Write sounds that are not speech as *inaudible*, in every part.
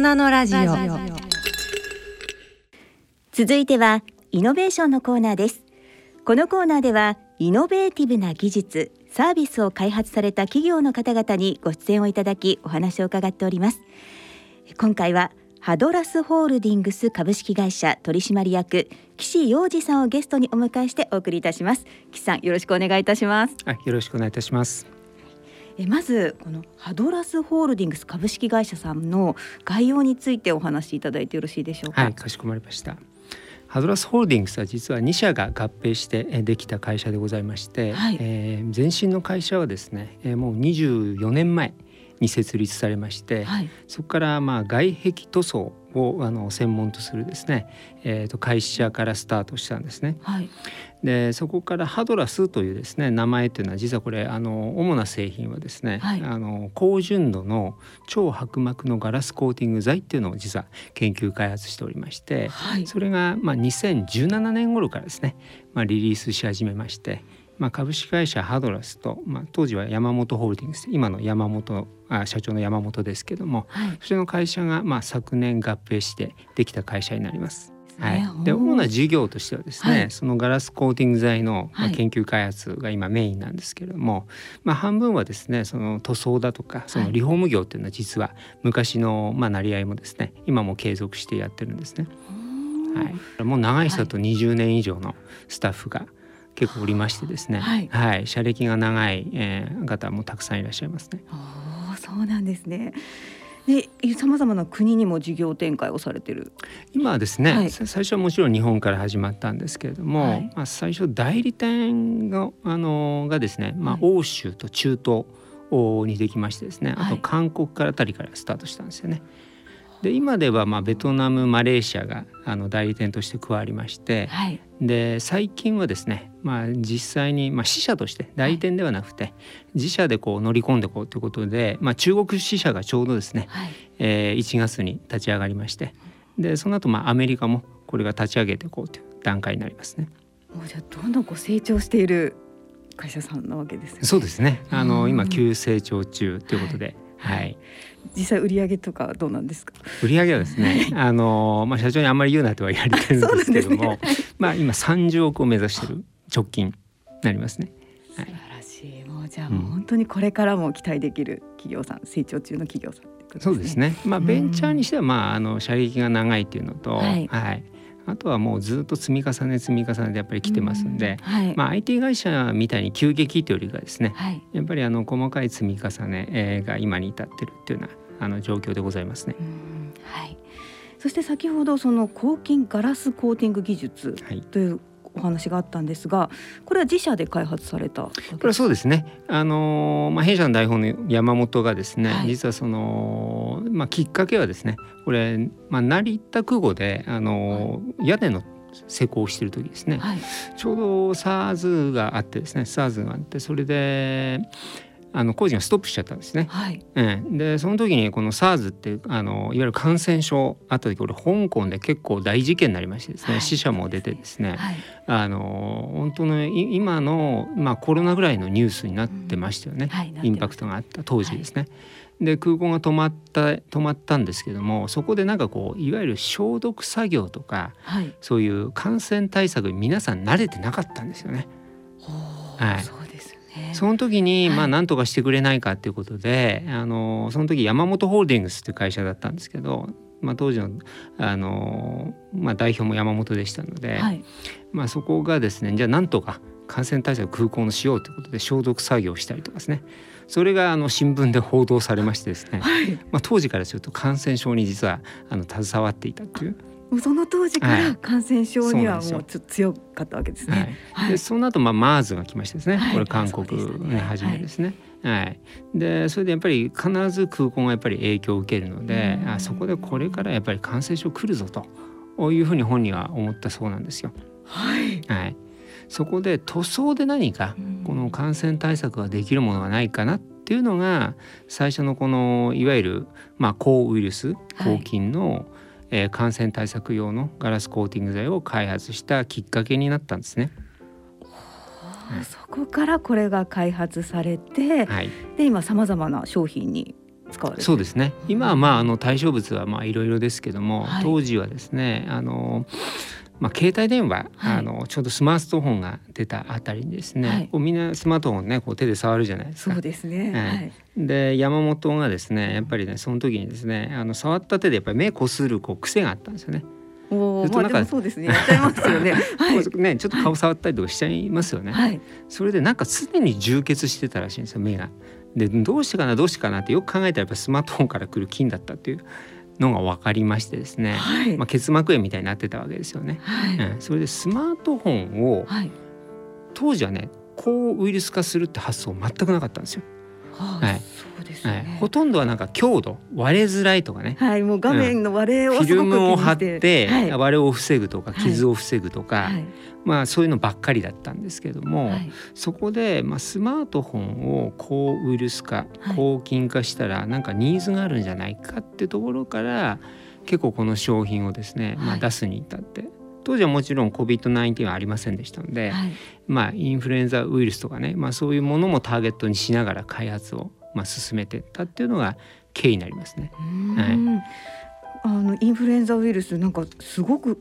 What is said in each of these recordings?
人のラジオ。続いてはイノベーションのコーナーです。このコーナーではイノベーティブな技術サービスを開発された企業の方々にご出演をいただきお話を伺っております。今回はハドラスホールディングス株式会社取締役岸洋二さんをゲストにお迎えしてお送りいたします。岸さんよろしくお願いいたします。はい、よろしくお願いいたします。えまずこのハドラスホールディングス株式会社さんの概要についてお話しいただいてよろしいでしょうか？はい、かしこまりました。ハドラスホールディングスは実は2社が合併してえできた会社でございまして、はいえー前身の会社はですね、えーもう24年前に設立されまして、はい。そこからまあ外壁塗装をあの専門とするですね、えー、と会社からスタートしたんですね。はい。でそこからハドラスというですね名前というのは実はこれあの主な製品はですね、はい。あの高純度の超薄膜のガラスコーティング剤っていうのを実は研究開発しておりまして、はい。それがまあ2017年頃からですね、まあ、リリースし始めまして、まあ、株式会社ハドラスと、まあ、当時は山本ホールディングス今の山本あ社長の山本ですけどもはい。それの会社がまあ昨年合併してできた会社になります。はい。ね、で主な事業としてはですね、はい。そのガラスコーティング剤の研究開発が今メインなんですけれども、まあ、半分はですねその塗装だとかそのリフォーム業っていうのは実は昔のまあ成り合いもですね今も継続してやってるんですね。はい、もう長い人だと20年以上のスタッフが結構おりましてですね、はい社歴が長い、えー方もたくさんいらっしゃいますね。おーそうなんですね。で、さまざまな国にも事業展開をされてる。今はですね、はいさ最初はもちろん日本から始まったんですけれども、はいまあ、最初代理店があのがですね、まあはい、欧州と中東にできましてですね、あとはい韓国からあたりからスタートしたんですよね。で今ではまあベトナムマレーシアがあの代理店として加わりまして、はい。で最近はですね、まあ、実際に、まあ、支社として代理店ではなくて、自社でこう乗り込んでいこうということで、まあ、中国支社がちょうどですね、はい。えー1月に立ち上がりましてでその後まあアメリカもこれが立ち上げていこうという段階になりますね。もうじゃあどんどんこう成長している会社さんなわけですよね。そうですねあうんの今急成長中ということで、はいはい実際売上とかどうなんですか？売上はですねあの、まあ、社長にあんまり言うなとは言われてるんですけども、*laughs* そうなんですまあ、今30億を目指してる直近になりますね。素晴らしい。もうじゃあうんもう本当にこれからも期待できる企業さん、成長中の企業さんってことそうです。ね。まあうんベンチャーにしてはまああの射撃が長いっていうのと、ははいい、あとはもうずっと積み重ね積み重ねでやっぱり来てますんで、うんはい。まあ IT 会社みたいに急激というよりかですね、はい。やっぱりあの細かい積み重ねえーが今に至ってるっていうようなあの状況でございますね。うんはい。そして先ほどその抗菌ガラスコーティング技術はい。というお話があったんですが、これは自社で開発された。これはそうですね。あのーまあ弊社の代表の山本がですね、はい実はそのまあきっかけはですね、これまあ成田空港であのー屋根の施工をしている時ですね。はい。ちょうど SARS があってですね SARS があってそれであの工事がストップしちゃったんですね。はい。ええでその時にこの SARS っていうあのいわゆる感染症あった時これ香港で結構大事件になりましてですね、はい死者も出てですね、はい。あの本当のい今の、まあ、コロナぐらいのニュースになってましたよね、はい。インパクトがあった当時ですね。で空港が止まった止まったんですけどもそこでなんかこういわゆる消毒作業とかはい。そういう感染対策に皆さん慣れてなかったんですよね。はいね。その時に、はいまあ何とかしてくれないかっていうことであのその時山本ホールディングスっていう会社だったんですけど、まあ、当時のあの、まあ、代表も山本でしたので、はい。まあ、そこがですねじゃあなんとか感染対策空港のしようということで消毒作業をしたりとかですねそれがあの新聞で報道されましてですね、はい。まあ、当時からすると感染症に実はあの携わっていたっていう。その当時かはい。ら感染症にはもうちょっと強かったわけですはい。ね。はい。で。その後まあ MERS が来ましてですね、はい。これ韓国そうでしたねね初めですね。はい、でそれでやっぱり必ず空港がやっぱり影響を受けるのでうん。あそこでこれからやっぱり感染症来るぞというふうに本人は思ったそうなんですよ。はい。はい、そこで塗装で何かうん。この感染対策ができるものがないかなっていうのが最初のこのいわゆるまあ抗ウイルスはい。抗菌の、えー感染対策用のガラスコーティング剤を開発したきっかけになったんですね。そこからこれが開発されて、はい、で今さまざまな商品に使われてそうですね。今はまああの対象物はまあいろいろですけども、はい。当時はですねあのまあ、携帯電話、はいあのちょうどスマートフォンが出たあたりにですね、はいこうみんなスマートフォンをねこう手で触るじゃないですかそう。ですね。はいはい。で山本がですねやっぱりねその時にですねあの触った手でやっぱり目こするこう癖があったんですよね。おお、まあでずっとなんかもそうですね。やっちゃいますよね。*laughs* はい。ねちょっと顔触ったりとかしちゃいますよね。はい。それでなんか常に充血してたらしいんですよ目が。でどうしてかなどうしてかなってよく考えたらやっぱスマートフォンから来る菌だったっていうのが分かりましてですね、はい。まあ、結膜炎みたいになってたわけですよね。はい。うん、それでスマートフォンをはい。当時はね抗ウイルス化するって発想全くなかったんですよ。ははいはい、ねほ。とんどはなんか強度割れづらいとかねはい。もう画面の割れをフィルすごく気にムを貼っしててはい。割れを防ぐとかはい傷を防ぐとか、はい。まあそういうのばっかりだったんですけども、はい。そこで、まあ、スマートフォンを抗ウイルス化はい抗菌化したらなんかニーズがあるんじゃないかってところから結構この商品をですね、まあ、はい出すに至って当時はもちろん COVID-19 はありませんでしたので、はい。まあ、インフルエンザウイルスとかね、まあ、そういうものもターゲットにしながら開発を、まあ、進めていったっていうのが経緯になりますね。うーんあのインフルエンザウイルスなんかすごく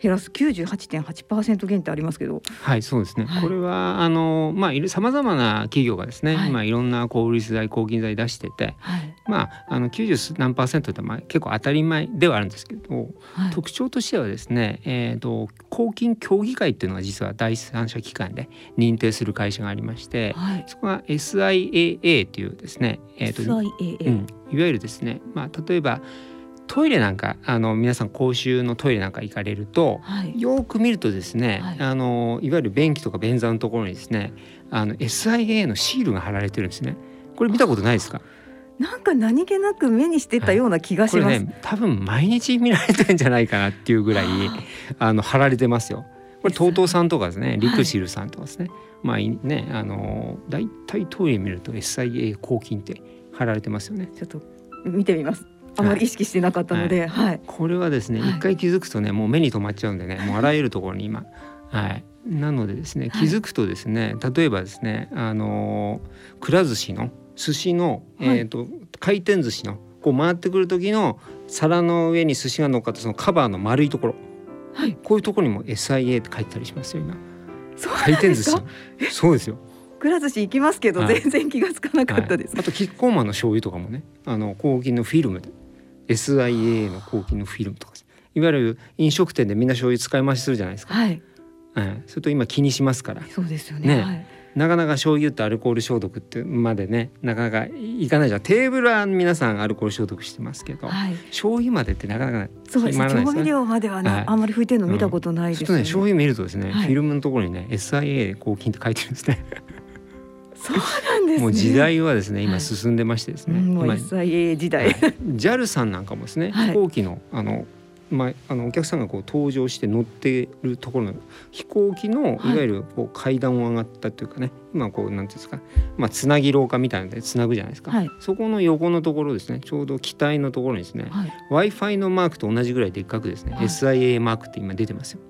減らす98.8%減ってありますけど、はい、そうですね。はい。これはあのまあいる様々な企業がですね、はい。今いろんな抗ウイルス剤、抗菌剤出してて、はい。まああの90何パーセントってまあ結構当たり前ではあるんですけど、はい。特徴としてはですね、えー、と抗菌協議会っていうのが実は第三者機関で認定する会社がありまして、はい。そこが SIAA というですね、えーと SIAA、うん、いわゆるですね、まあ、例えばトイレなんかあの皆さん公衆のトイレなんか行かれるとはいよく見るとですね、はいあのいわゆる便器とか便座のところにですねあの SIA のシールが貼られてるんですね。これ見たことないですか？なんか何気なく目にしてたような気がしこれます。ね多分毎日見られてるんじゃないかなっていうぐらいあの貼られてますよ。これ TOTO さんとかですねリクシルさんとかですね、まあいねあの大体トイレ見ると SIA 抗菌って貼られてますよね。ちょっと見てみます。あまり意識してなかったので、はい。これはですね、はい。一回気づくとねもう目に留まっちゃうんでねもうあらゆるところに今。*laughs* はい。なのでですねはい。気づくとですね、例えばですねあのーくら寿司の寿司の、はい。えっ、と回転寿司のこう回ってくる時の皿の上に寿司が乗っかったそのカバーの丸いところ。はい。こういうところにも SIA って書いてたりしますよ今。回転寿司。そうですよ、くら寿司行きますけど、はい。全然気がつかなかったです。はい。あとキッコーマンの醤油とかもねあの抗菌のフィルムで SIA の抗菌のフィルムとかいわゆる飲食店でみんな醤油使い回しするじゃないですか、はい。はい、それと今気にしますから。そうですよね。ね。はい。なかなか醤油ってアルコール消毒ってまでねなかなかいかないじゃん。テーブルは皆さんアルコール消毒してますけど、はい。醤油までってなかなかそうです。ね。調味料まではね、はいあんまり拭いてるの見たことないですちょっとね醤油見るとですね、はいフィルムのところにね SIA 抗菌って書いてるんですねそうなんですね。もう時代はですね今はい進んでましてですね、うん、もう今 SIA 時代。はい JAL さんなんかもですね、はい飛行機のあのまあ、あのお客さんがこう搭乗して乗ってるところの飛行機のはいいわゆるこう階段を上がったというかね、今こうなんていうんですか、まあ、つなぎ廊下みたいなのでつなぐじゃないですか、はいそこの横のところですねちょうど機体のところにですね、はい。w i f i のマークと同じぐらいでっかくですね、はい SIA マークって今出てますよ。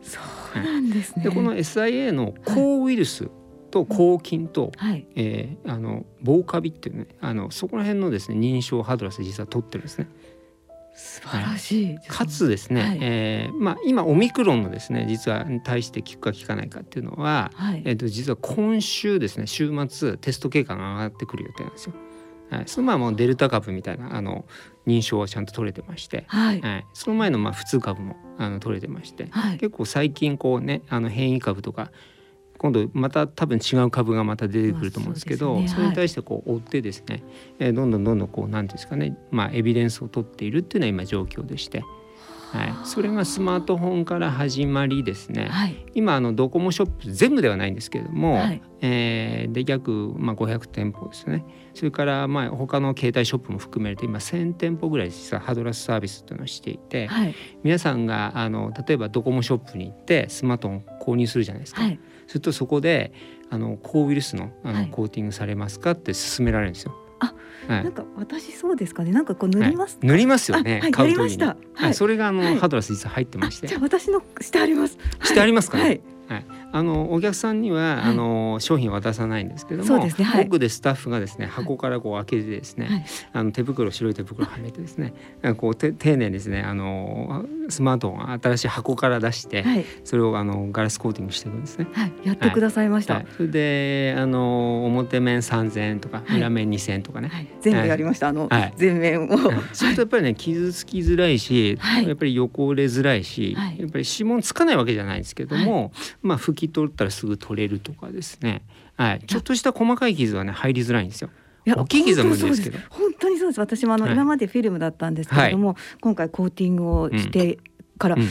そうなんですね。でこの SIA の抗ウイルスと抗菌と、はい。えーあの防カビっていうねあのそこら辺のですね認証をハドラス実は取ってるんですね。素晴らしい。かつですね、はいえーまあ、今オミクロンのですね実はに対して効くか効かないかっていうのは、はい。えー、と実は今週ですね週末テスト結果が上がってくる予定なんですよ。はい、その前はもうデルタ株みたいなあの認証はちゃんと取れてまして、はい。はい、その前のまあ普通株もあの取れてましてはい。結構最近こうねあの変異株とか今度また多分違う株がまた出てくると思うんですけど、ね。それに対してこう追ってですね、えーどんどんどんどんこうなんていうんですかね、まあ、エビデンスを取っているっていうのは今状況でして、はい、それがスマートフォンから始まりですね、はい。今あのドコモショップ全部ではないんですけれども、はい。えーで約、まあ、500店舗ですね。それからまあ他の携帯ショップも含めると今1,000店舗ぐらい実はハドラスサービスというのをしていて、はい。皆さんがあの例えばドコモショップに行ってスマートフォン購入するじゃないですか、はい。するとそこであの抗ウイルスのあの、はい。コーティングされますかって勧められるんですよ。あはい。なんか私そうですかね。なんかこう塗ります。はい。塗りますよね、あはい買う時に。やりました。ははい。い、それがあの、はい。ハドラス実は入ってまあして。じゃあ私のしてあります。してありますかね？はい。はい、あのお客さんには、はい。あの商品は渡さないんですけども、そうですね。はい。奥でスタッフがですね箱からこう開けてですね、はい。あの手袋白い手袋はめてですねこうて丁寧にですねあのスマートフォン新しい箱から出して、はい。それをあのガラスコーティングしていくんですね。はい。やってくださいました。はい、それであの表面3,000円とかはい。裏面2,000円とかね、はい。全部やりました。あのはい。全面を。うんそうするとやっぱりね傷つきづらいし、はい。やっぱり汚れづらいし、はい。やっぱり指紋つかないわけじゃないんですけども、まあ拭き取ったらすぐ取れるとかですね、はい、ちょっとした細かい傷はね入りづらいんですよ。いや大きい傷は無理ですけど。本当にそうです。私もあの、はい。今までフィルムだったんですけれども、今回コーティングをしてから、うんうん。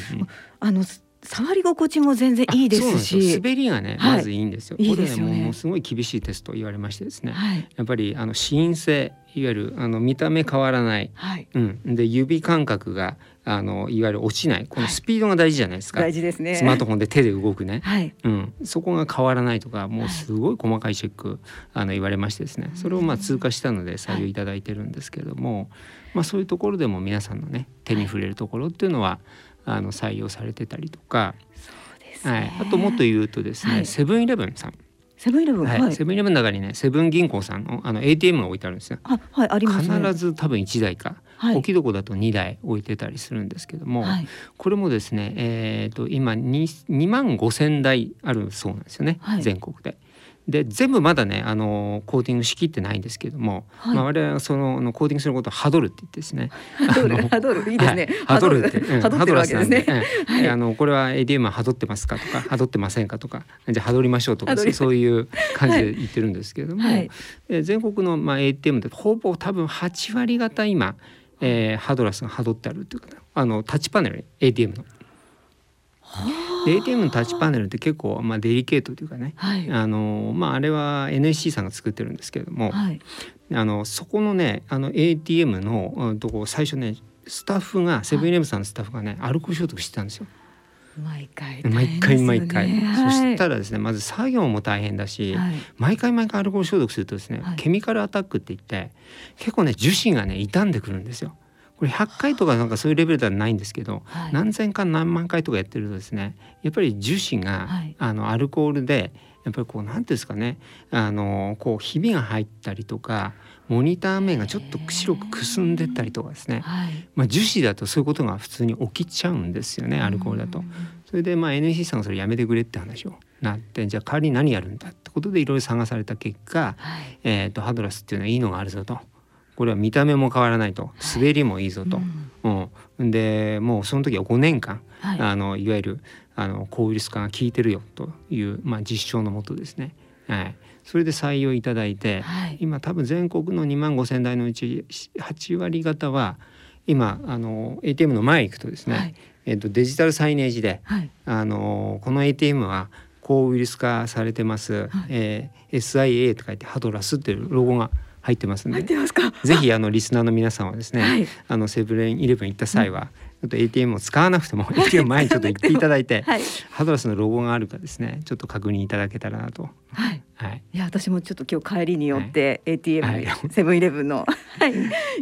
あの触り心地も全然いいですし。よ。滑りがねはい。まずいいんですよ。いいですよね。これねもうすごい厳しいテスト言われましてですね、はい。やっぱりあの視因性いわゆるあの見た目変わらない。はい。うん、で指感覚があのいわゆる落ちないこのはいスピードが大事じゃないですか、大事ですね。スマートフォンで手で動くね、はい。うん、そこが変わらないとかもはい。うすごい細かいチェックあの言われましてですね。それをまあ通過したので採用いただいてるんですけれども、まあ、そういうところでも皆さんのね手に触れるところっていうのはあの採用されてたりとか、そうですはい。ね。、あともっと言うとですね、はい。セブンイレブンさん、セブンイレブンはい。はい。セブンイレブンの中にねセブン銀行さんのあの ATM が置いてあるんですよ。あはいありますね。必ず多分1台か、はい。大きいとこだと2台置いてたりするんですけども、はい。これもですね、えー、と今 2, 2万5千台あるそうなんですよね、はい。全国で。で全部まだねあのコーティングしきってないんですけども、はい。まあ、我々はそのあのコーティングすることをハドルって言ってですね *laughs* ハドルハドルいいですね。はい。ハドルって、うんハドってるわけですね。ハドラスなんでうん。あのこれは ADM はハドってますかとかハドってませんかとかじゃあハドりましょうとかそういう感じで言ってるんですけれども、はい。え全国のまあ ATM でほぼ多分8割方今、えーハドラスがハドってあるっていうかあのタッチパネル ATM の。で ATM のタッチパネルって結構まあデリケートというかね。はい。あのまああれは NSC さんが作ってるんですけれども、はい。あのそこのねあの ATM のうんとこ最初ねスタッフがセブンイレブンさんのスタッフがねアルコール消毒してたんですよ毎回毎回毎回、そしたららですねまず作業も大変だし、はい。毎回毎回アルコール消毒するとですね、はい。ケミカルアタックって言って結構ね樹脂がね傷んでくるんですよ。これ100回とかなんかそういうレベルではないんですけど、はい。何千回何万回とかやってるとですねやっぱり樹脂が、はい。あのアルコールでやっぱりこうなんていうんですかねあのこうひびが入ったりとかモニター面がちょっと白くくすんでったりとかですね、はい。まあ、樹脂だとそういうことが普通に起きちゃうんですよねアルコールだと。それでまあ NEC さんがそれやめてくれって話を。なってじゃあ代わりに何やるんだってことでいろいろ探された結果、はい。えー、とハドラスっていうのはいいのがあるぞと。これは見た目も変わらないと。滑りもいいぞと、うん。でもうその時は5年間、はい。あのいわゆるあの抗ウイルス化が効いてるよという、まあ、実証のもとですね、はい、それで採用いただいて、はい。今多分全国の2万5千台のうち8割方は今あの ATM の前行くとですね、はい。えっとデジタルサイネージではい。あのこの ATM は抗ウイルス化されてます、えー SIA と書いてハドラスっていうロゴが入ってますん入でってますか？*laughs* ぜひあのリスナーの皆さんはですね、はい。あのセブンイレブン行った際は、ちょっと ATM を使わなくても *laughs* ATM 前にちょっと行っていただいて、はい。ハドラスのロゴがあるかですねちょっと確認いただけたらなと。はい。はいいや私もちょっと今日帰りによって ATM はい。にセブンイレブンの *laughs* はい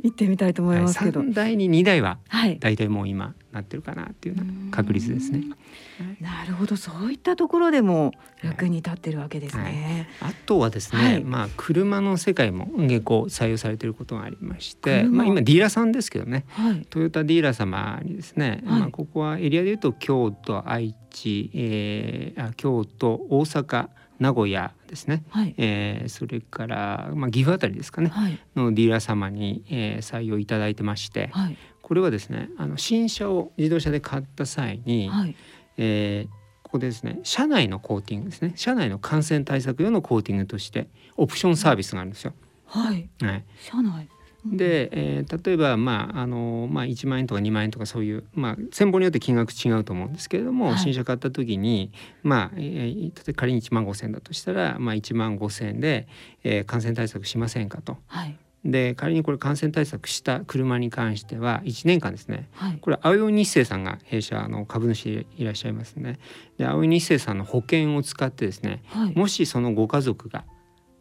行ってみたいと思いますけど。3台に2台ははい。大体もう今なってるかなっていうような確率ですね。なるほど。そういったところでも役に立ってるわけですね。あとはですね、はい。まあ車の世界も結構採用されていることがありまして、車。まあ今ディーラーさんですけどね、はい。トヨタディーラー様にですね、はい。まあここはエリアでいうと京都、愛知、えー、あ京都、大阪、名古屋ですね。はい。えーそれから、まあ、岐阜あたりですかね。はい。のディーラー様に、えー採用いただいてまして、はい。これはですねあの新車を自動車で買った際に、はい。えーここでですね車内のコーティングですね。車内の感染対策用のコーティングとしてオプションサービスがあるんですよ。はい。はい、車内で、えー例えば、まああのまあ、1万円とか2万円とかそういう、まあ、先方によって金額違うと思うんですけれども、はい。新車買った時に、まあえー例えば仮に1万5,000円だとしたら、まあ、1万5,000円で、えー感染対策しませんかと。はい。で仮にこれ感染対策した車に関しては1年間ですね。はい。これ青い日生さんが弊社の株主でいらっしゃいますね。で青い日生さんの保険を使ってですねはい。もしそのご家族が、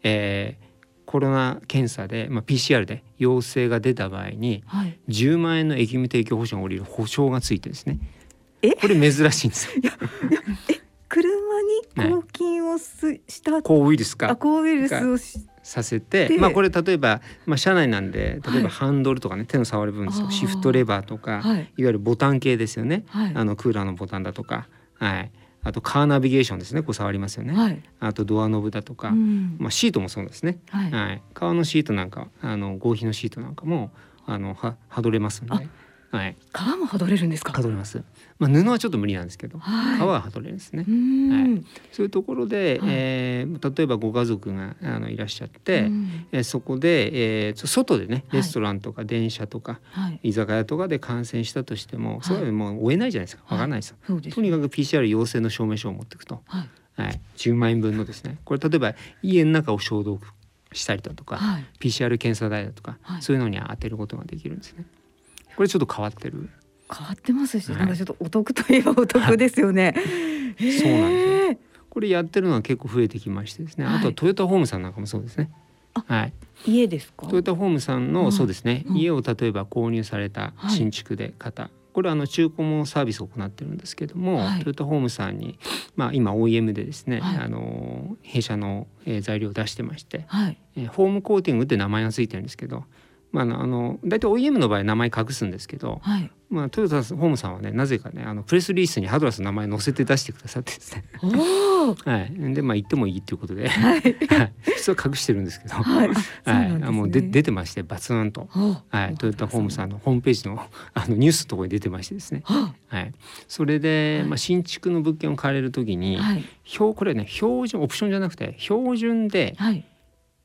えーコロナ検査で、まあ、PCR で陽性が出た場合にはい。10万円の疫務提供保証が下りる保証がついてですね。え？これ珍しいんですよ。車にコをすした？抗ウイルスか。あ抗ウイルスをしさせてでまあこれ例えば、まあ、車内なんで例えはいばハンドルとかね、手の触る部分ですよシフトレバーとか、い、はいわゆるボタン系ですよね、はい。あのクーラーのボタンだとか、はい、あとカーナビゲーションですね。こう触りますよね、はい。あとドアノブだとか、うん。まあ、シートもそうですね、はい。はい、革のシートなんかあの合皮のシートなんかもあのははどれますんで、はい、皮も剥どれるんですか？はどれます、まあ、布はちょっと無理なんですけど、はい。革ははどれるんですね。う。ん、はそういうところで、はい。えー例えばご家族があのいらっしゃって、うん。えーそこで、えー外でねはい。レストランとか電車とか、はい。居酒屋とかで感染したとしても、い。それはもう追えないじゃないですか。はい。わかんないですよ。そうですとにかく PCR 陽性の証明書を持っていくと、はい。はい、10万円分のですね。これ例えば家の中を消毒したりだとか、はい。PCR 検査代だとか、はい。そういうのに当てることができるんですね。これちょっと変わってる。変わってますし、はい。なんかちょっとお得といえばお得ですよね。そうなんですよ。これやってるのは結構増えてきましてですね、はい。あとはトヨタホームさんなんかもそうですね。あはい、家ですか？トヨタホームさんの、うんそうですね、うん。家を例えば購入されたはい。新築で方、これはあの中古もサービスを行ってるんですけども、はい。トヨタホームさんに、まあ、今 OEM でですね、はい。あの弊社の、えー材料を出してまして、はい。えーホームコーティングって名前がついてるんですけど、まあ、あの大体 OEM の場合名前隠すんですけど、はい。まあ、トヨタホームさんはねなぜかねあのプレスリリースにハドラスの名前載せて出してくださってですね。*laughs* はい、でまあ言ってもいいっていうことで、はい。はい、普通は隠してるんですけど、はい。もうで出てましてバツンと、おはい、トヨタホームさんのホームページのあのニュースのところに出てましてですね、ははい、それで、はい。まあ、新築の物件を買われる時に、はい。標これね標準オプションじゃなくて標準ではい。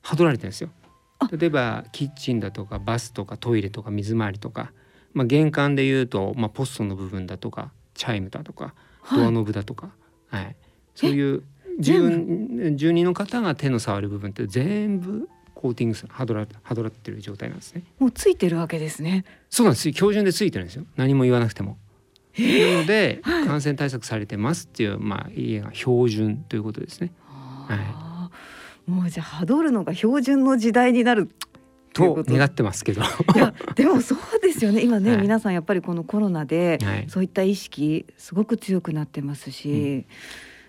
はどられてるんですよ。あ。例えばキッチンだとかバスとかトイレとか水回りとか、まあ、玄関でいうと、まあ、ポストの部分だとかチャイムだとかはい。ドアノブだとか、はい。そういう住住人の方が手の触る部分って全部コーティングするはどらはどらってる状態なんですね。もうついてるわけですね。そうなんです。標準でついてるんですよ。何も言わなくても。なので、感染対策されてますっていうまあ家が標準ということですね。あーもうじゃあハドるのが標準の時代になる。と願ってますけど。いやでもそうですよね。*laughs* 今ね、はい皆さんやっぱりこのコロナで、はいそういった意識すごく強くなってますし、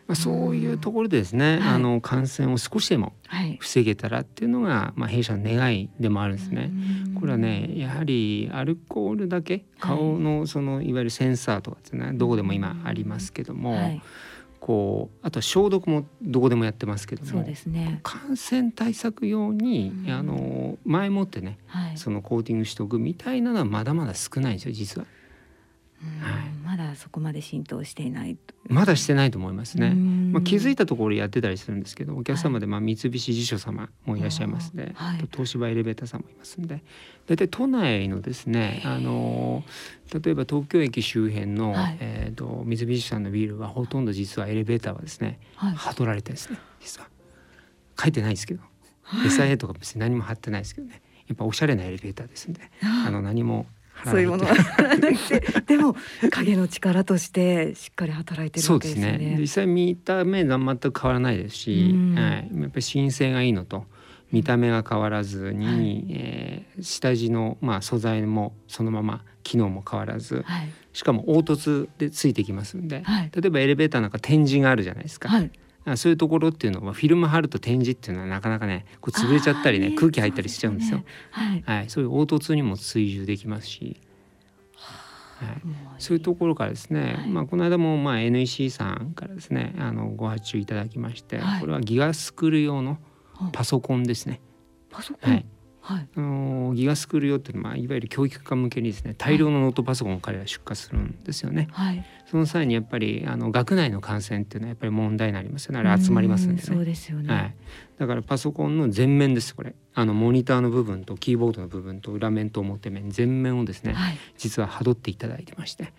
まあ、そういうところでですね、はいあの感染を少しでもはい。防げたらっていうのが、まあ、弊社の願いでもあるんですね。これはねやはりアルコールだけ顔のそのいわゆるセンサーとかっていうのはどこでも今ありますけども、はい、こうあとは消毒もどこでもやってますけどそうもですね。感染対策用にうんあの前もってねはい。そのコーティングしておくみたいなのはまだまだ少ないんですよ実は。うんはい。まだそこまで浸透していないと。まだしてないと思いますね。まあ、気づいたたところやってたりするんですけどお客様でまあ三菱地所様もいらっしゃいますね、はい。東芝エレベーターさんもいますんで。大体都内のですねあの例えば東京駅周辺の、はい。えー、と三菱さんのビルはほとんど実はエレベーターはですねはい。はどられてですね実は。書いてないですけど、SIA とか別に何も貼ってないですけどね。やっぱおしゃれなエレベーターですんであの何もそういうものはないって。でも影の力としてしっかり働いてるそうでわけですすよね。ね。実際見た目は全く変わらないですし、うん。はい、やっぱり申請がいいのと見た目が変わらずに、はい。えー下地の、まあ、素材もそのまま機能も変わらずはい。しかも凹凸でついてきますんで、はい。例えばエレベーターなんか展示があるじゃないですか、はい。あそういうところっていうのはフィルム貼ると展示っていうのはなかなかねこう潰れちゃったりね空気入ったりしちゃうんですよ。そうね。はい、そういう凹凸にも追従できますし、はい、そういうところからですね、はい。まあ、この間もまあ NEC さんからですねあのご発注いただきまして、はい。これはギガスクール用のパソコンですね。パソコン？はいはい。あのギガスクール用っていうのは、まあ、いわゆる教育家向けにですね大量のノートパソコンを彼ら出荷するんですよね。はい。その際にやっぱりあの学内の感染っていうのはやっぱり問題になりますよねあれ集まりますんでうそうね。ですよね。はい、だからパソコンの全面ですこれあのモニターの部分とキーボードの部分と裏面と表面全面をですねはい。実ははどっていただいてまして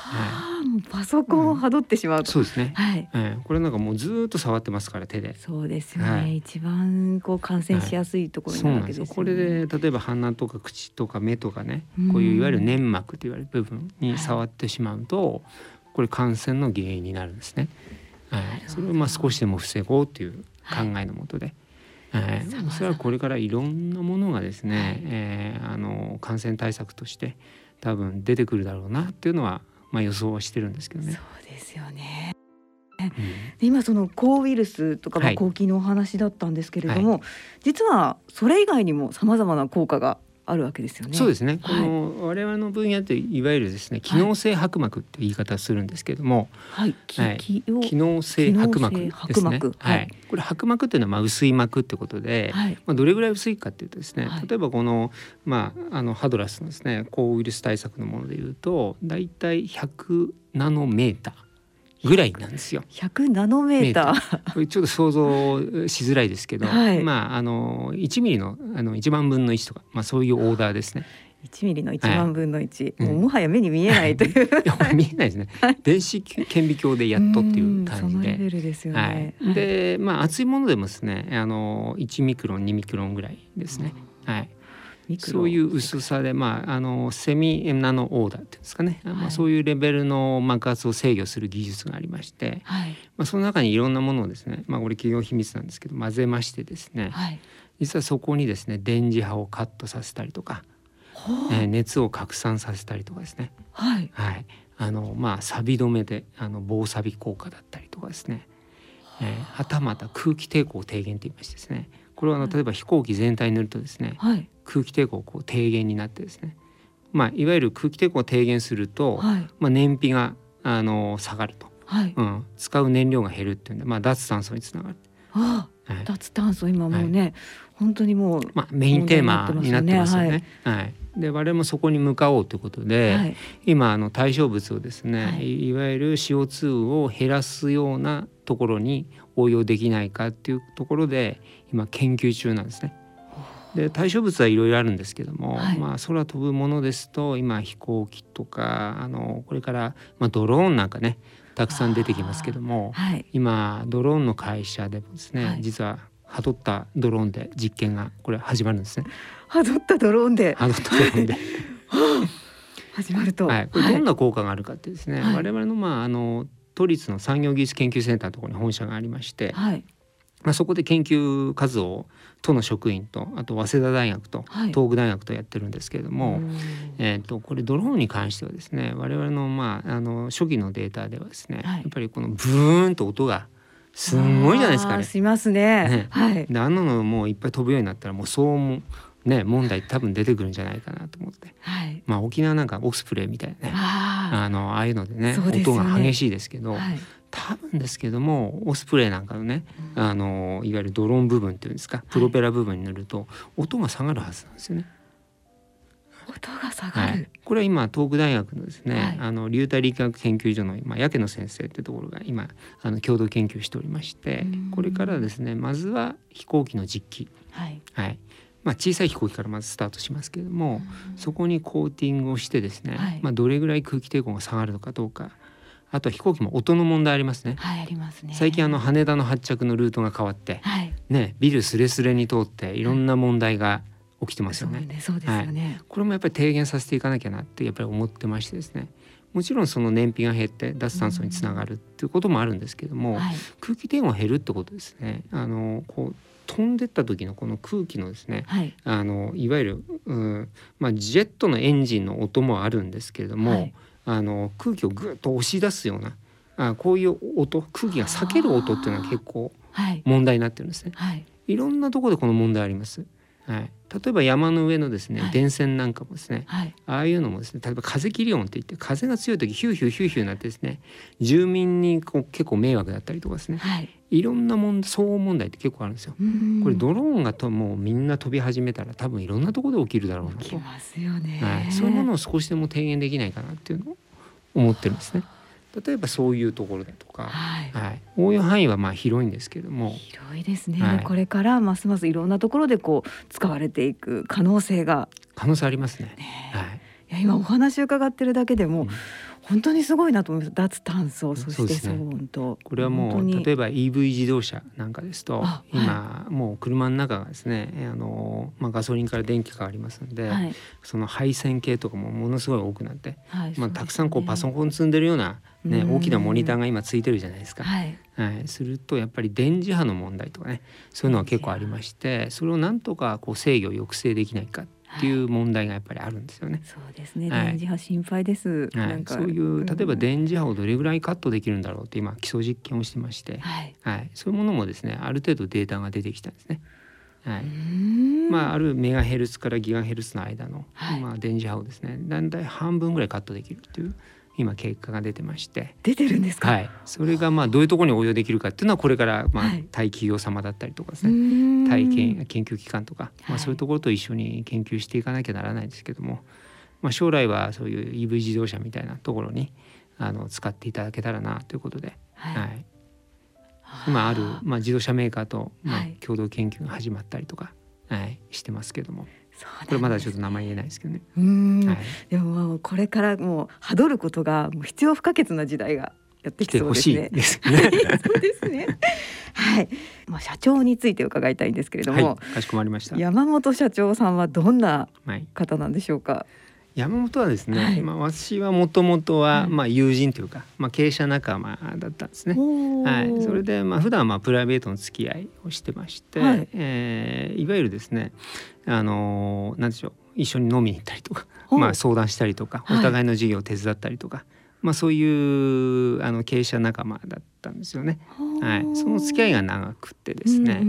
はあ、もうパソコンをはどってしまうと。そうですね、はい。ええこれなんかもうずーっと触ってますから手で。そうですよね。はい。一番こう感染しやすいところにななんですよるわけですよ、ね。これで例えば鼻とか口とか目とかねうん。こういういわゆる粘膜と言われる部分に触ってしまうと、これ感染の原因になるんですね。はい。それをまあ少しでも防ごうという考えのもとで、はい。様々それはこれからいろんなものがですね、はい。えーあの感染対策として多分出てくるだろうなっていうのはまあ予想はしてるんですけどね。そうですよね。今その抗ウイルスとかまあ抗菌のお話だったんですけれども、はい、実はそれ以外にもさまざまな効果があるわけですよね。そうですね。この我々の分野っていわゆるですね、機能性白膜って言い方するんですけども、はい、はい、機能性白膜ですね。はい、これ白膜っていうのはまあ薄い膜ってことで、はい、まあどれぐらい薄いかっていうとですね、例えばこのまああのハドラスのですね、抗ウイルス対策のものでいうと、だいたい100ナノメーター。ぐらいなんですよ。100ナノメーター。ちょっと想像しづらいですけど、はい、まああの1ミリのあの1万分の1とか、まあそういうオーダーですね。1ミリの1万分の1、はい、もうもはや目に見えないという、うん、見えないですね、*laughs* はい、電子顕微鏡でやっとっていう感じで。で、ね。はい、でまあ厚いものでもですねあの1ミクロン2ミクロンぐらいですね、はいそういう薄さで、まあ、あのセミナノオーダーっていうんですかね、はい、まあ、そういうレベルの膜圧を制御する技術がありまして、はい、まあ、その中にいろんなものをですね、まあ、これ企業秘密なんですけど混ぜましてですね、はい、実はそこにですね電磁波をカットさせたりとか、えー、熱を拡散させたりとかですね、はい。はい。あのまあ、錆止めであの防錆効果だったりとかですね、えー、はたまた空気抵抗低減といいましてですね。これはあの例えば飛行機全体に塗るとですね、はい、空気抵抗こう低減になってですね、まあ、いわゆる空気抵抗を低減すると、はい、まあ、燃費があの下がると、はい、うん、使う燃料が減るっていうんで、まあ、脱炭素につながる。ああ、はい、脱炭素今もうね、はい、本当にもう、まあ、メインテーマになってますよね。はい、はい、で我々もそこに向かおうということで、はい、今あの対象物をですね、はい、いわゆる CO2 を減らすようなところに応用できないかっていうところで今研究中なんですね。で対象物はいろいろあるんですけども、はい、まあ、空飛ぶものですと今飛行機とかあのこれから、まあ、ドローンなんかねたくさん出てきますけども、はい、今ドローンの会社でもですね、はい、実はハドったドローンで実験がこれ始まるんですね。ハドったドローンで。ハドったドローンで。*laughs* 始まると。はい、これどんな効果があるかってですね、我々のまああの都立の産業技術研究センターのところに本社がありまして、はい、まあ、そこで研究活動を都の職員とあと早稲田大学と東北大学とやってるんですけれども、はい、えー、とこれドローンに関してはですね我々の,、まあ、あの初期のデータではですね、はい、やっぱりこのブーンと音がすんごいじゃないですかね。しますね。ね。はい。であんなのもういっぱい飛ぶようになったらもう騒音ね問題多分出てくるんじゃないかなと思って、はい、まあ沖縄なんかオスプレイみたいなねあのああいうのでね、ね、音が激しいですけど、はい、多分ですけどもオスプレイなんかのね、うん、あのいわゆるドローン部分っていうんですかプロペラ部分に塗ると音が下がるはずなんですよね。音が下がる、はい、これは今東北大学のですね、はい、あの流体力学研究所の今焼野先生ってところが今あの共同研究しておりましてこれからですねまずは飛行機の実機、はい、はい、まあ、小さい飛行機からまずスタートしますけれどもそこにコーティングをしてですね、はい、まあ、どれぐらい空気抵抗が下がるのかどうかあと飛行機も音の問題ありますね。はい、ありますね。最近あの羽田の発着のルートが変わって、はい、ねビルすれすれに通っていろんな問題が起きてますよね。はい、そうですよね、はい、これもやっぱり低減させていかなきゃなってやっぱり思ってましてですね。もちろんその燃費が減って脱炭素につながるっていうこともあるんですけども、はい、空気抵抗減るってことですね。あのこう飛んでった時のこの空気のですね、はい、あのいわゆる、うんまあ、ジェットのエンジンの音もあるんですけれども、はい、あの空気をぐっと押し出すようなあこういう音空気が避ける音っていうのは結構問題になってるんですね。はい、いろんなところでこの問題あります。はい、例えば山の上のですね、はい、電線なんかもですね、はい、ああいうのもですね例えば風切り音って言って風が強い時ヒューヒューヒューヒューなってですね住民にこう結構迷惑だったりとかですね、はい、いろんな問騒音問題って結構あるんですよ。これドローンがともうみんな飛び始めたら多分いろんなところで起きるだろうなと。起きますよね、はい、そういうものを少しでも低減できないかなっていうのを思ってるんですね。例えばそういうところだとか、はい、はい、応用範囲はまあ広いんですけども。広いですね、はい、これからますますいろんなところでこう使われていく可能性が。可能性ありますね。ねはい、いや今お話伺ってるだけでも、うん。本当にすごいなと思います。脱炭素そして騒音と、ね、これはもう例えば EV 自動車なんかですと今、はい、もう車の中がですねあの、まあ、ガソリンから電気変わりますんで、はい、その配線系とかもものすごい多くなって、はい、まあ、たくさんこうパソコン積んでるような、ね、大きなモニターが今ついてるじゃないですか。はい。はい、するとやっぱり電磁波の問題とかねそういうのは結構ありましてそれをなんとかこう制御抑制できないかっっていう問題がやっぱりあるんですよね。そうですね。はい電磁波心配です。はないん、かそういう例えばん電磁波をどれぐらいカットできるんだろうって今基礎実験をしてまして、はい。はい、そういうものもですねある程度データが出てきたんですね。はういんまあ、あるメガヘルツからギガヘルツの間の、はいまあ、電磁波をですねだんだい半分ぐらいカットできるっていう今結果が出てまして、出てるんですか？はい、それがまあどういうところに応用できるかっていうのはこれからまあはい。対企業様だったりとかですうね、ん。体験研究機関とか、まあ、はい。そういうところと一緒に研究していかなきゃならないんですけども、まあ、将来はそういう EV 自動車みたいなところにあの使っていただけたらなということで、はい。はい、今ある、まあ、自動車メーカーと、まあはい、共同研究が始まったりとか、はい、してますけどもこれまだちょっと名前言えないですけどね。うん、はい、でもこれからもうはることがもう必要不可欠な時代がやって来きてほしいそうですね。ですね。*laughs* そうですね。はい。まあ社長について伺いたいんですけれどはいも、、かしこまりました。山本社長さんはどんなはい、方なんでしょうか？山本はですね、はい。まあ私はもともとは、はい。まあ友人というか、まあ経営者仲間だったんですね。はい、それでまあ普段はまあプライベートの付き合いをしてまして、はい。えーいわゆるですね、あのーなんでしょう、一緒に飲みに行ったりとか、まあ相談したりとか、はい。お互いの事業を手伝ったりとか、まあそういうあの経営者仲間だったんですよね。はい、その付き合いが長くてですね。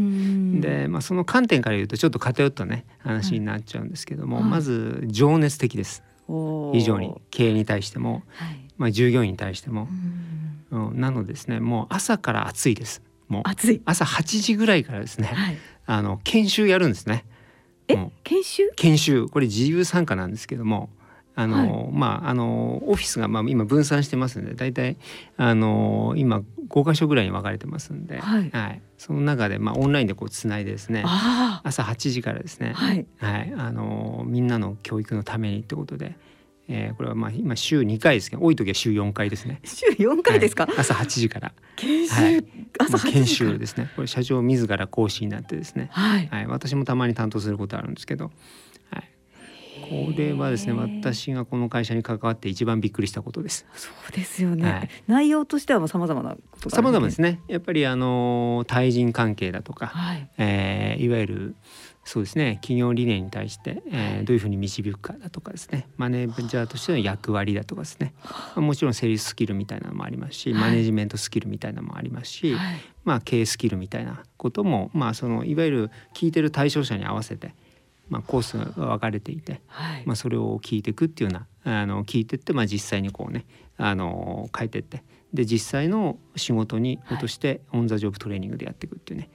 で、まあ、その観点から言うとちょっと偏ったね話になっちゃうんですけども、はいまず情熱的です非常に経営に対しても、はい。まあ、従業員に対してもう、んうん、なのでですねもう朝から暑いですもう暑い。朝8時ぐらいからですねはい。あの研修やるんですね。え？研修？研修これ自由参加なんですけどもあの、まああのオフィスがまあ今分散してますんで大体あの今5箇所ぐらいに分かれてますんで、はいその中でまあオンラインでこうつないでですねあ朝8時からですねあ。、はい。はい、あのみんなの教育のためにってことで、えーこれはまあ今週2回ですけど多い時は週4回ですね。*laughs* 週四回ですか？はい朝8時から研修、はい朝8時研修ですね。これ社長自ら講師になってですね、はい。はい、私もたまに担当することあるんですけど、はい、これはですね私がこの会社に関わって一番びっくりしたことです。そうですよね。はい内容としてはもう様々なことがある様々ですね。やっぱりあの対人関係だとか、はい。えーいわゆるそうですね企業理念に対して、えーはいどういうふうに導くかだとかですねマネージャーとしての役割だとかですね、まあもちろんセールススキルみたいなのもありますし、はいマネジメントスキルみたいなのもありますし、はい。まあ、経営スキルみたいなことも、まあ、そのいわゆる聞いてる対象者に合わせて、まあ、コースが分かれていて、はい。まあ、それを聞いていくっていうようなあの聞いてって、まあ、実際にこうねあの変えてってで実際の仕事にはい落としてオン・ザ・ジョブトレーニングでやっていくっていうね、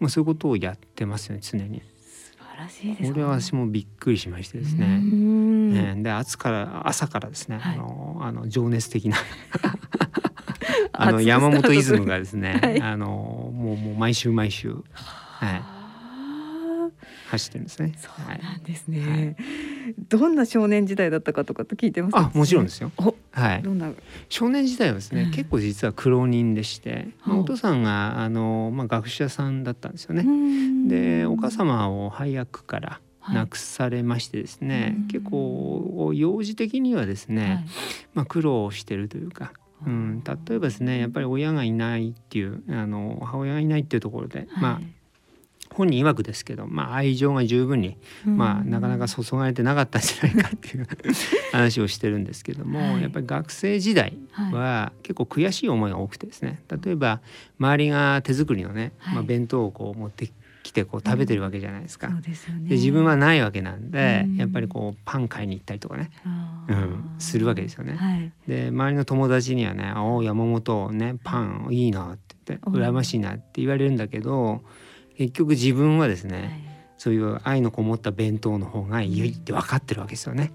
まあ、そういうことをやってますよね常に。素晴らしいです。これは私もびっくりしましてですうね。んねで朝から朝からですね、はいあのあの情熱的な *laughs* あの山本イズムがですね、はいあのもうもう毎週毎週、はい、走ってるんですね。そうはい、なんですね、どんな少年時代だったかとかと聞いてます？あもちろんですよ。おはい、どんな？少年時代はですね、うん。結構実は苦労人でして、お父さんがあの、まあ、学者さんだったんですよね。ねでお母様を早くからはい。亡くされましてですね、うん。結構幼児的にはですね、はい。まあ、苦労してるというか、うん、例えばですねやっぱり親がいないっていうあの母親がいないっていうところで、まあ本人曰くですけど、まあ、愛情が十分に、まあ、なかなか注がれてなかったんじゃないかっていう話をしてるんですけども、はい。やっぱり学生時代は結構悔しい思いが多くてですね。例えば周りが手作りのね、はい。まあ、弁当をこう持ってきてこう食べてるわけじゃないですか。でね。で自分はないわけなんで、うん。やっぱりこうパン買いに行ったりとかね、うん、するわけですよね。はい。で周りの友達にはね「おお山本ねパンいいな」って言ってうん。羨ましいなって言われるんだけど結局自分はですね、はいそういう愛のこもった弁当の方がいいって分かってるわけですよね。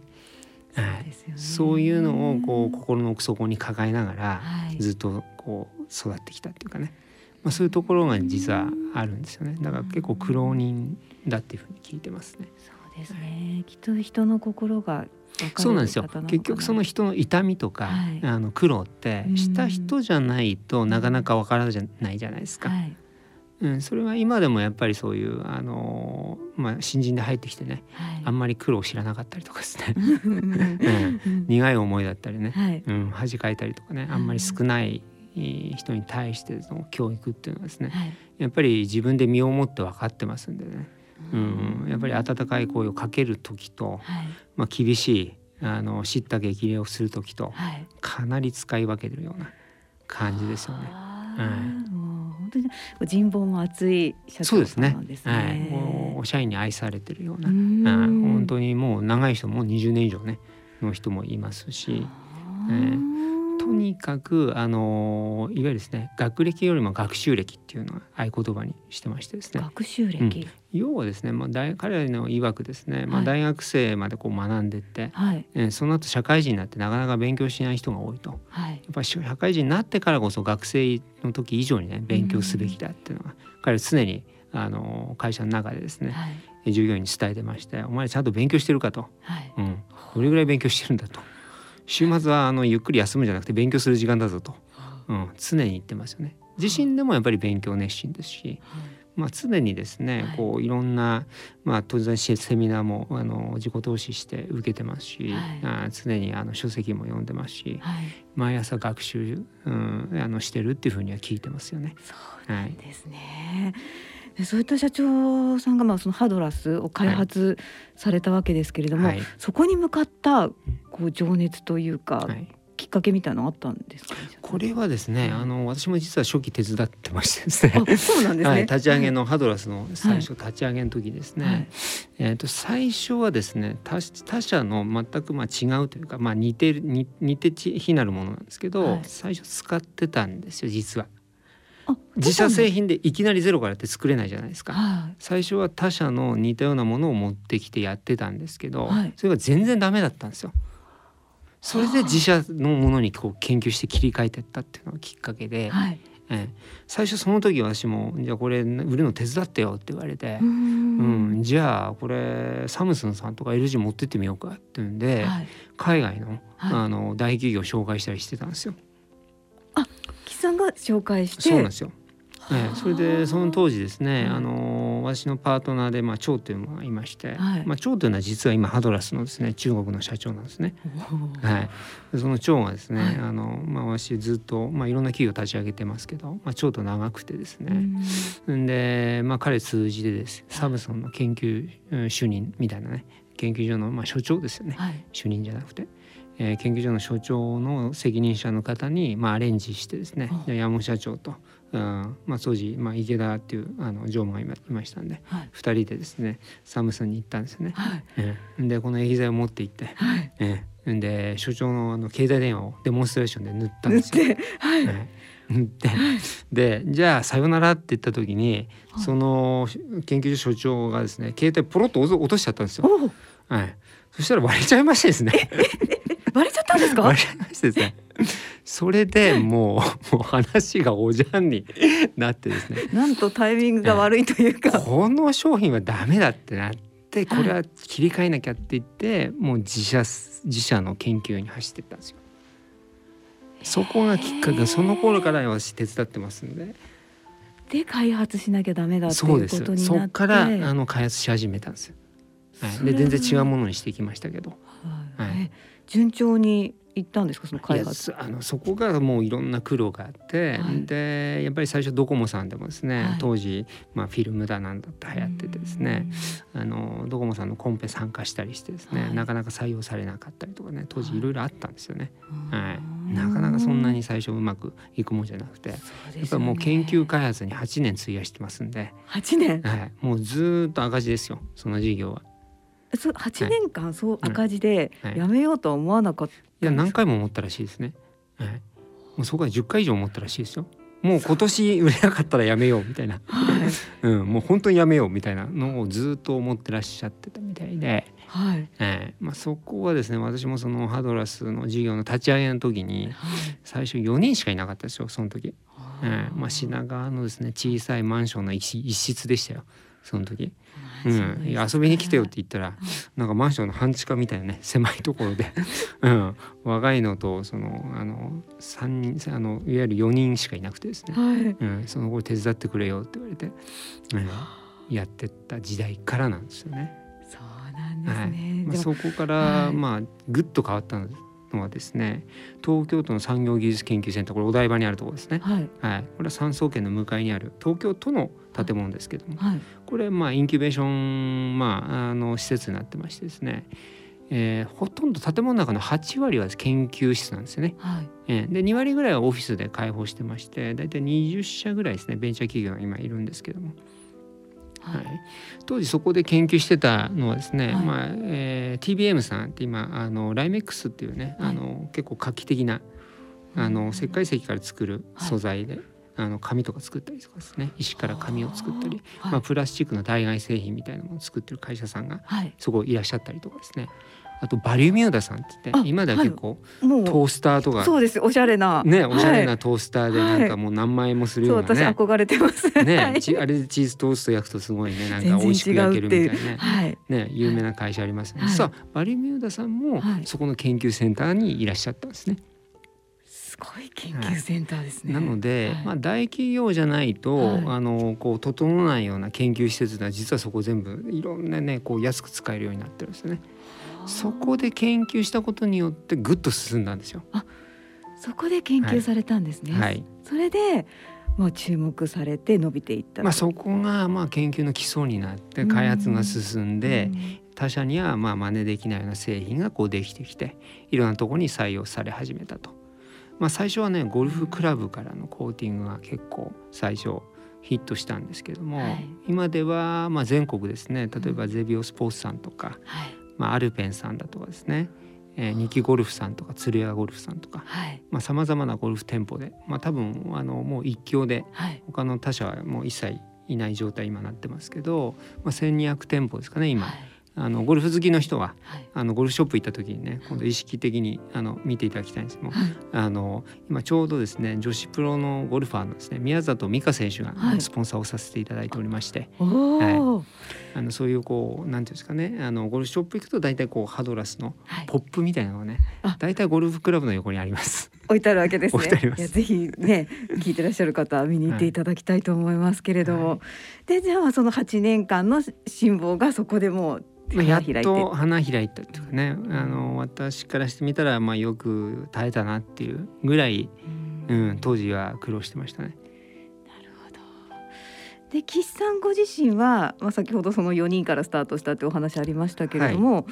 はいそういうのをこう心の奥底に抱えながらはいずっとこう育ってきたっていうかね、まあ、そういうところが実はあるんですよねだから結構苦労人だっていうふうに聞いてますね。そうですねきっと人の心が分かるそうなんですよ結局その人の痛みとか、はいあの苦労ってうんした人じゃないとなかなかわからないじゃないですか、はいうん、それは今でもやっぱりそういうあのーまあ新人で入ってきてねはい。あんまり苦労を知らなかったりとかですね。うんうん苦い思いだったりね、はい。うん、恥かいたりとかねあんまり少ないえー人に対しての教育っていうのはですねはい。やっぱり自分で身をもって分かってますんでね。うん、やっぱり温かい声をかける時と、はい、まあ、厳しいあの叱咤激励をする時と、はい、かなり使い分けてるような感じですよね。はい、当に人望も厚い社長さんなんですね。はい、もう社員に愛されてるような、うん。本当にもう長い人も20年以上ねの人もいますし。えにかくあのいわゆるですね学歴よりも学習歴っていうのは合言葉にしてましてですね。学習歴、うん、要はですね、まあ、大彼らの曰くですね、まあ、大学生までこう学んでって、はい、えー、その後社会人になってなかなか勉強しない人が多いと、はい、やっぱり社会人になってからこそ学生の時以上にね勉強すべきだっていうのが、彼常にあの会社の中でですね、はい、従業員に伝えてまして「お前ちゃんと勉強してるかと」はい。うん、どれぐらい勉強してるんだと。週末はあのゆっくり休むんじゃなくて勉強する時間だぞと、うん、常に言ってますよね。自身でもやっぱり勉強熱心ですし、まあ、常にですね、こういろんな、まあ、当然セミナーもあの自己投資して受けてますし、はい、常にあの書籍も読んでますし、はい、毎朝学習、うん、あのしてるっていうふうには聞いてますよね。そうですね、はいそういった社長さんがまあそのハドラスを開発されたわけですけれども、はい、そこに向かったこう情熱というか、はい、きっかけみたいなのあったんですか、これはですね、あの私も実は初期手伝ってましてですね。そうなんですね、はい、立ち上げのハドラスの最初、立ち上げの時ですね。はい、えっ、ー、と最初はですね他他社の全くまあ違うというかまあ似てる似似て非なるものなんですけど、はい、最初使ってたんですよ実は。自社製品でいきなりゼロからって作れないじゃないですか、はい、最初は他社の似たようなものを持ってきてやってたんですけど、はい、それが全然ダメだったんですよ。それで自社のものにこう研究して切り替えてったっていうのがきっかけで、はい、え最初その時私も「じゃあこれ売るの手伝ってよ」って言われて「うん。じゃあこれサムスンさんとか LG 持ってってみようか」っていうんで、はい、海外の,、あの大企業を紹介したりしてたんですよ。あさんが紹介して。そうなんですよ。ええ、それでその当時ですね、あの私のパートナーでまあ張というのがいまして、はい、まあ張というのは実は今ハドラスのですね中国の社長なんですね。はい。その張がですね、はい、あのまあ私ずっとまあいろんな企業立ち上げてますけど、まあ張と長くてですね。んでまあ彼通じてですサムソンの研究主任みたいなね研究所のまあ所長ですよね、はい、主任じゃなくて。えー、研究所の所長の責任者の方に、まあ、アレンジしてですね山本社長と、うんまあ、当時、まあ、池田っていうあの常務がいましたんで、はい、2人でですねサムスンに行ったんですよね。はい。えー、でこの液剤を持って行って、はい。えー、で所長のあの携帯電話をデモンストレーションで塗ったんですよ。はい。えー。ででじゃあさよならって言った時に、その研究所所長がですね携帯ポロッと落としちゃったんですよ。はい、そしたら割れちゃいましてですね。割れちゃったんですか？割れましてですね。それでもうもう話がおじゃんになってですね。なんとタイミングが悪いというか。この商品はダメだってなってこれは切り替えなきゃって言ってもう自社自社の研究に走ってったんですよ。そこがきっかけその頃から私手伝ってますんで。で開発しなきゃダメだっていうことになって。そっからあの開発し始めたんですよ、はい、で全然違うものにしていきましたけど、はい、はい順調に行ったんですか？その開発。あのそこがもういろんな苦労があって、はい、でやっぱり最初ドコモさんでもですね、はい、当時、まあ、フィルムだなんだって流行っててですねあのドコモさんのコンペ参加したりしてですね、はい、なかなか採用されなかったりとかね当時い。ろいろあったんですよね、はい、なかなかそんなに最初うまくいくもんじゃなくて、ね、やっぱりもう研究開発に8年費やしてますんで。8年、はい、もうずっと赤字ですよその事業は。そ8年間そう赤字でやめようとは思わなかった、いや何回も思ったらしいですね、はい、もうそこは10回以上思ったらしいですよ。もう今年売れなかったらやめようみたいな、はい、うん、もう本当にやめようみたいなのをずっと思ってらっしゃってたみたいで、はい。えーまあ、そこはですね私もそのハドラスの事業の立ち上げの時に最初4人しかいなかったですよその時、えーまあ、品川のですね小さいマンションの一室でしたよその時。うん、遊びに来てよって言ったら、なんかマンションの半地下みたいなね *laughs* 狭いところで、*laughs* うん、若いのとそのあの三人あのいわゆる4人しかいなくてですね、はい、うん、その後手伝ってくれよって言われて、うん、やってった時代からなんですよね。そうなんですね。はい、まあ、そこから、まあぐっと変わったんのはですね東京都の産業技術研究センターこれお台場にあるところですね、はい。はい、これは産総研の向かいにある東京都の建物ですけども、はいこれまあインキュベーション、まあ、あの施設になってましてですね、えーほとんど建物の中の8割は研究室なんですよね。はい。えーで2割ぐらいはオフィスで開放してまして大体20社ぐらいですねベンチャー企業が今いるんですけども、ははい。い、当時そこで研究してたのはですね、はい。まあえー TBM さんって今あのライメックスっていうね、はい。あの結構画期的なあの石灰石から作る素材で、あの紙とか作ったりとかですね。石から紙を作ったり、はい。まあ、プラスチックの代替製品みたいなものを作ってる会社さんがはい。そこいらっしゃったりとかですね。あとバリュミューダさんって言っあて今では結構トースターとか。そうです。おしゃれな。ねおしゃれはなトースターでなんかもう何万円もするようなね。憧れてます。ねちあれでチーズトースト焼くとすごいねなんか美味しく焼けるみたいなね。はい。ね有名な会社ありますね、はい。さあバリュミューダさんもはい。そこの研究センターにいらっしゃったんですね。すごい研究センターですね、なので、はい。まあ、大企業じゃないと、はい。あのこう整わないような研究施設では実はそこ全部いろんなねこう安く使えるようになってるんですよね。そこで研究したことによってぐっと進んだんですよ。そこで研究されたんですね、はい。それでまあ注目されて伸びていったまあそこがまあ研究の基礎になって開発が進んで、他社にはまあ真似できないような製品がこうできてきていろんなところに採用され始めたと。まあ最初はねゴルフクラブからのコーティングが結構最初ヒットしたんですけども、はい。今ではまあ全国ですね例えばゼビオスポーツさんとか、はい。まあ、アルペンさんだとかですね、えー、ニキゴルフさんとか鶴屋ゴルフさんとかはい。さまざ、まなゴルフ店舗で、まあ、多分あのもう一強ではい。他の他社はもう一切いない状態今なってますけど、まあ、1,200店舗ですかね今、はいあのゴルフ好きの人ははい。あのゴルフショップ行った時にね今度意識的にあの見ていただきたいんです。けどもはい。あの今ちょうどですね女子プロのゴルファーのですね宮里美香選手がはい。スポンサーをさせていただいておりまして、おお、あのそういうこうなんていうんですかねあのゴルフショップ行くと大体こうハドラスのはい。ポップみたいなのがねあ。大体ゴルフクラブの横にあります。置いてあるわけですね。置いてあります。やぜひね聞いてらっしゃる方は見に行っていただきたいと思いますけれども、はい。でじゃあその8年間の辛抱がそこでもうまあ、やっと花開いたっていうかねあの私からしてみたらまあよく耐えたなっていうぐらい、ううんん、当時は苦労してましたね。なるほど。で岸さんご自身は、まあ、先ほどその4人からスタートしたってお話ありましたけれども、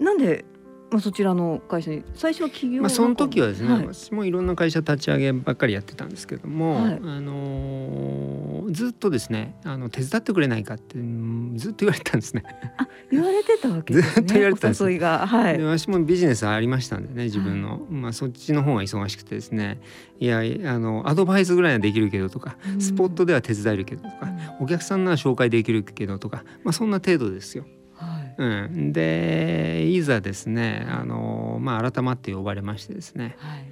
なんで、まあ、そちらの会社に最初は企業まあ、その時はですね、はい。私もいろんな会社立ち上げばっかりやってたんですけども、はい。あのーずっとですねあの手伝ってくれないかってうんずっと言われてたんですね。言われてたわけですね。ずっと言われてたんですお誘いが。はい。で。私もビジネスありましたんでね自分の、まあ、そっちの方が忙しくてですね。いやあのアドバイスぐらいはできるけどとか、うん。スポットでは手伝えるけどとか、お客さんなら紹介できるけどとか、まあ、そんな程度ですよ。はいうん、でいざですねあの、まあ、改まって呼ばれましてですねはい。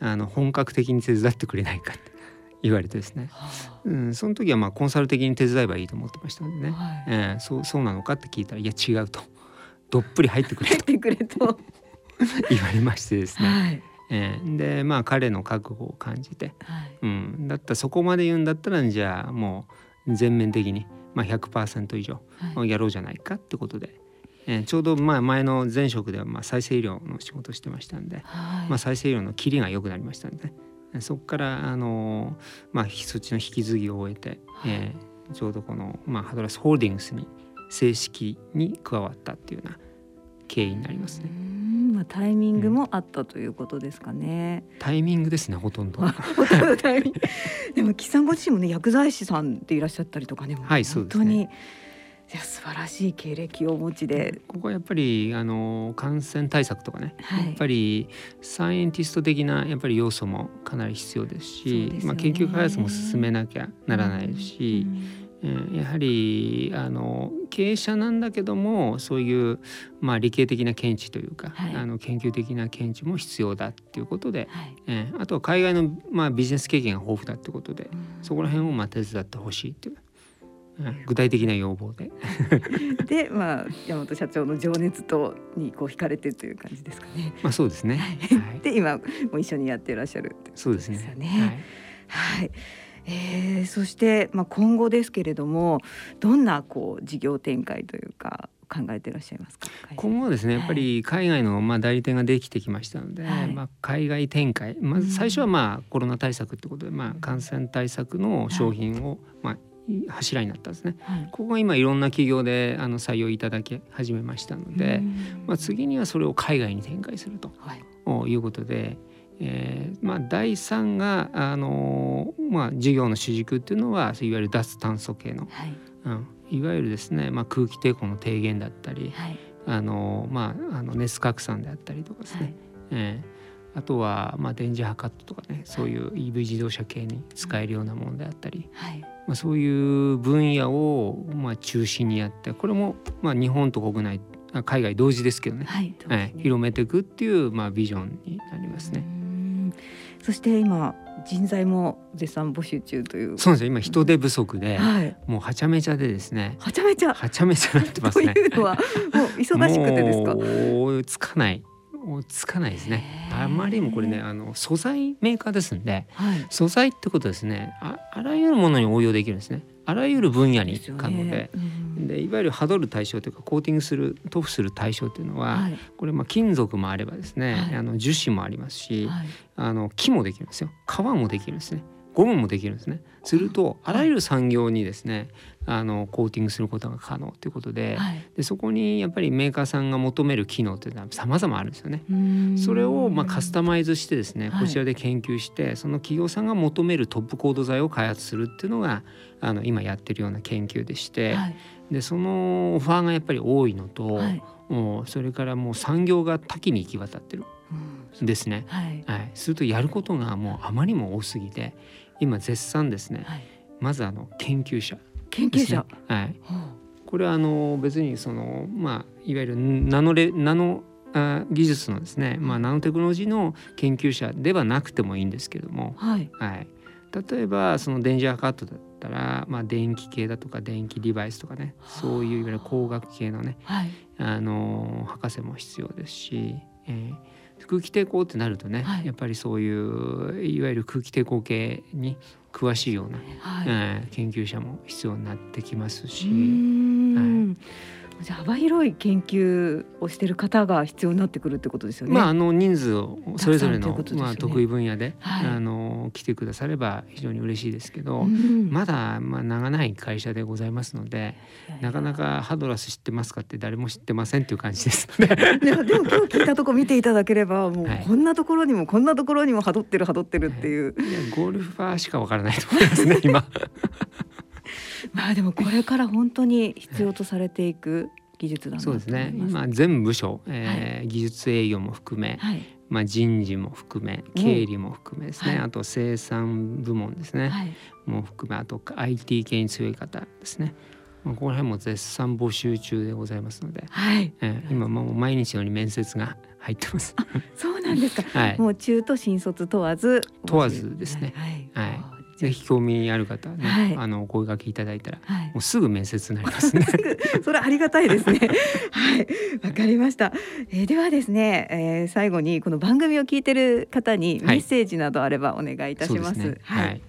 あの本格的に手伝ってくれないかって *laughs* 言われてですね、はうん、その時はまあコンサル的に手伝えばいいと思ってましたんでね、あはい。ええそうそうなのかって聞いたらいや違うとどっぷり入ってくれと。*laughs* 言われましてですね、はい。ええでまあ彼の覚悟を感じて、はい。うん、だったらそこまで言うんだったらじゃあもう全面的に、まあ、100%以上はい。やろうじゃないかってことで、えーちょうどまあ前の前職ではまあ再生医療の仕事をしてましたんで、はい。まあ、再生医療の切りが良くなりましたんで、えーそこからあのーまあそっちの引き継ぎを終えて、えーちょうどこの、まあ、ハドラスホールディングスに正式に加わったっていうような経緯になりますうね。んまあタイミングもあったということですかね。タイミングですねほとんど。*laughs* タイミングでも岸さんご自身もね薬剤師さんでいらっしゃったりとかね。はいそうですね本当にいや素晴らしい経歴をお持ちで。ここはやっぱりあの感染対策とかね、はい。やっぱりサイエンティスト的なやっぱり要素もかなり必要ですしね。まあ、研究開発も進めなきゃならないし、うん。えーやはりあの経営者なんだけどもそういう、まあ、理系的な見地というか、はい。あの研究的な見地も必要だっていうことで、はい。えーあとは海外の、まあ、ビジネス経験が豊富だってことでうん。そこら辺をまあ手伝ってほしいっていう、うん具体的な要望で。でまあ山本社長の情熱とにこう惹かれてという感じですかね。まあそうですね。はい、で今もう一緒にやっていらっしゃるってそうですね。ですよね。はい。えー、そして、まあ、今後ですけれどもどんなこう事業展開というか考えていらっしゃいますか？今後はですねやっぱり海外のまあ代理店ができてきましたので、はい、まあ、海外展開。まず最初はまあコロナ対策ってことで、まあ、感染対策の商品をまあ柱になったんですね、はい、ここが今いろんな企業であの採用いただき始めましたので、まあ、次にはそれを海外に展開すると、い、うことで、えーまあ、第3が、あのまあ、事業の主軸っていうのはいわゆる脱炭素系の、はい、うん、いわゆるですね、まあ、空気抵抗の低減だったり、はい、あのまあ、あの熱拡散であったりとかですね、はい、えー、あとは、まあ、電磁波カットとかねそういう EV 自動車系に使えるようなものであったり、はい、まあ、そういう分野を、まあ、中心にやってこれも、まあ、日本と国内海外同時ですけどね、はいね広めていくっていう、まあ、ビジョンになりますね。そして今人材も絶賛募集中という。そうです今人手不足で、はい、もうはちゃめちゃでですね。はちゃめちゃ。はちゃめちゃなってますね。というのはもう忙しくてですか？*laughs* つかないつかないですね。あまりにもこれねあの素材メーカーですんで、はい、素材ってことですね。ああらゆるものに応用できるんですね。あらゆる分野に可能で、でいわゆるハドる対象というかコーティングする塗布する対象っていうのは、はい、これまあ金属もあればですね、はい、あの樹脂もありますし、はい、あの木もできるんですよ。皮もできるんですねゴムもできるんですね。するとあらゆる産業にですねあのコーティングすることが可能ということではい、でそこにやっぱりメーカーさんが求める機能というのは様々あるんですよね。それをまあカスタマイズしてですねこちらで研究して、はい、その企業さんが求めるトップコード材を開発するっていうのがあの今やってるような研究でして、はい、でそのオファーがやっぱり多いのと、もうそれからもう産業が多岐に行き渡ってる。ですね、はい、はい、するとやることがもうあまりにも多すぎて今絶賛ですね、はい、まずあの研究者、ね、研究者。はい。これはあの別にそのまあいわゆるナノレナノあ技術のですね、まあ、ナノテクノロジーの研究者ではなくてもいいんですけども、はい、はい、例えばその電磁波カットだったら、まあ、電気系だとか電気デバイスとかねそういういわゆる工学系のね、はい、あの博士も必要ですし、えー、空気抵抗ってなるとね、はい、やっぱりそういういわゆる空気抵抗系に詳しいような、はい、えー、研究者も必要になってきますし。はいじゃ幅広い研究をしている方が必要になってくるってことですよね。まああの人数をそれぞれの、ね、まあ得意分野で、はい、あの来てくだされば非常に嬉しいですけど、うん、まだまあ長ない会社でございますので、なかなかハドラス知ってますかって誰も知ってませんっていう感じですので。でも今日聞いたとこ見ていただければ *laughs* もうこんなところにもこんなところにもハドってるハドってるっていう。いやゴルファーしかわからないと思いますね今。*laughs* まあでもこれから本当に必要とされていく *laughs* 技術だなそうですね。今全部署、えー、はい、技術営業も含め、はい、まあ、人事も含め経理も含めですね、はい、あと生産部門ですね、も含めあと IT 系に強い方ですね。まあ、ここら辺も絶賛募集中でございますので、はい。えー、今もう毎日のように面接が入ってます。そうなんですか。*laughs* はい、もう中途新卒問わず。問わずですね。はい。はいぜひ興味ある方ね、はい、あのお声掛けいただいたら、はい、もうすぐ面接になりますね。*laughs* それありがたいですね。*laughs* はい、わかりました。えー、ではですね、えー、最後にこの番組を聞いてる方にメッセージなどあればお願いいたします。はい、ね、はい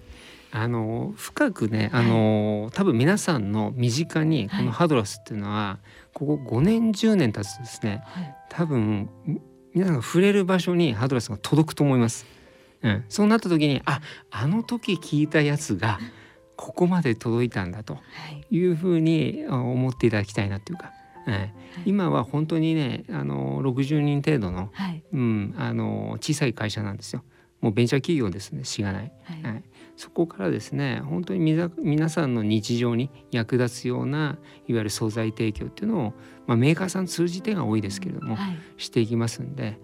あの深くねあの、多分皆さんの身近にこのハドラスっていうのは、ここ5年10年経つとですね、多分皆さんが触れる場所にハドラスが届くと思います。うん、そうなった時にああの時聞いたやつがここまで届いたんだとい。うふうに思っていただきたいなっていうか。はい、今は本当にねあの60人程度の,、うん、あの小さい会社なんですよ。もうベンチャー企業ですね。しがない、はい、はい、そこからですね本当に皆さんの日常に役立つようないわゆる素材提供っていうのを、まあ、メーカーさん通じてが多いですけれども、はい、していきますんで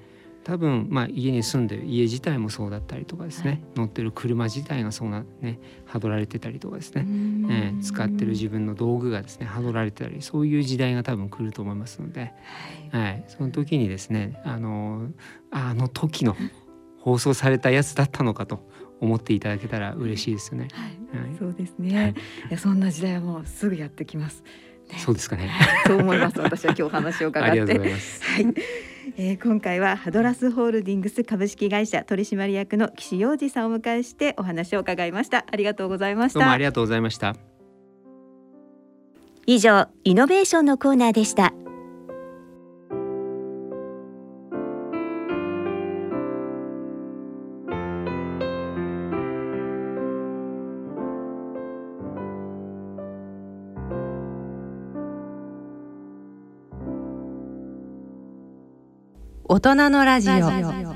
多分、まあ、家に住んでる家自体もそうだったりとかですね、はい、乗ってる車自体がそうなねはどられてたりとかですね、えー、使ってる自分の道具がですねはどられてたりそういう時代が多分来ると思いますので、はい、はい、その時にですねあのあの時の放送されたやつだったのかと思っていただけたら嬉しいですよね。はい、はい、そうですね、い、やそんな時代はもうすぐやってきます。ね、そうですかね。そう思います。私は今日話を伺って。ありがとうございます。はい。えー、今回はハドラスホールディングス株式会社取締役の岸洋二さんをお迎えしてお話を伺いましたありがとうございましたどうもありがとうございました以上イノベーションのコーナーでした大人のラジオ。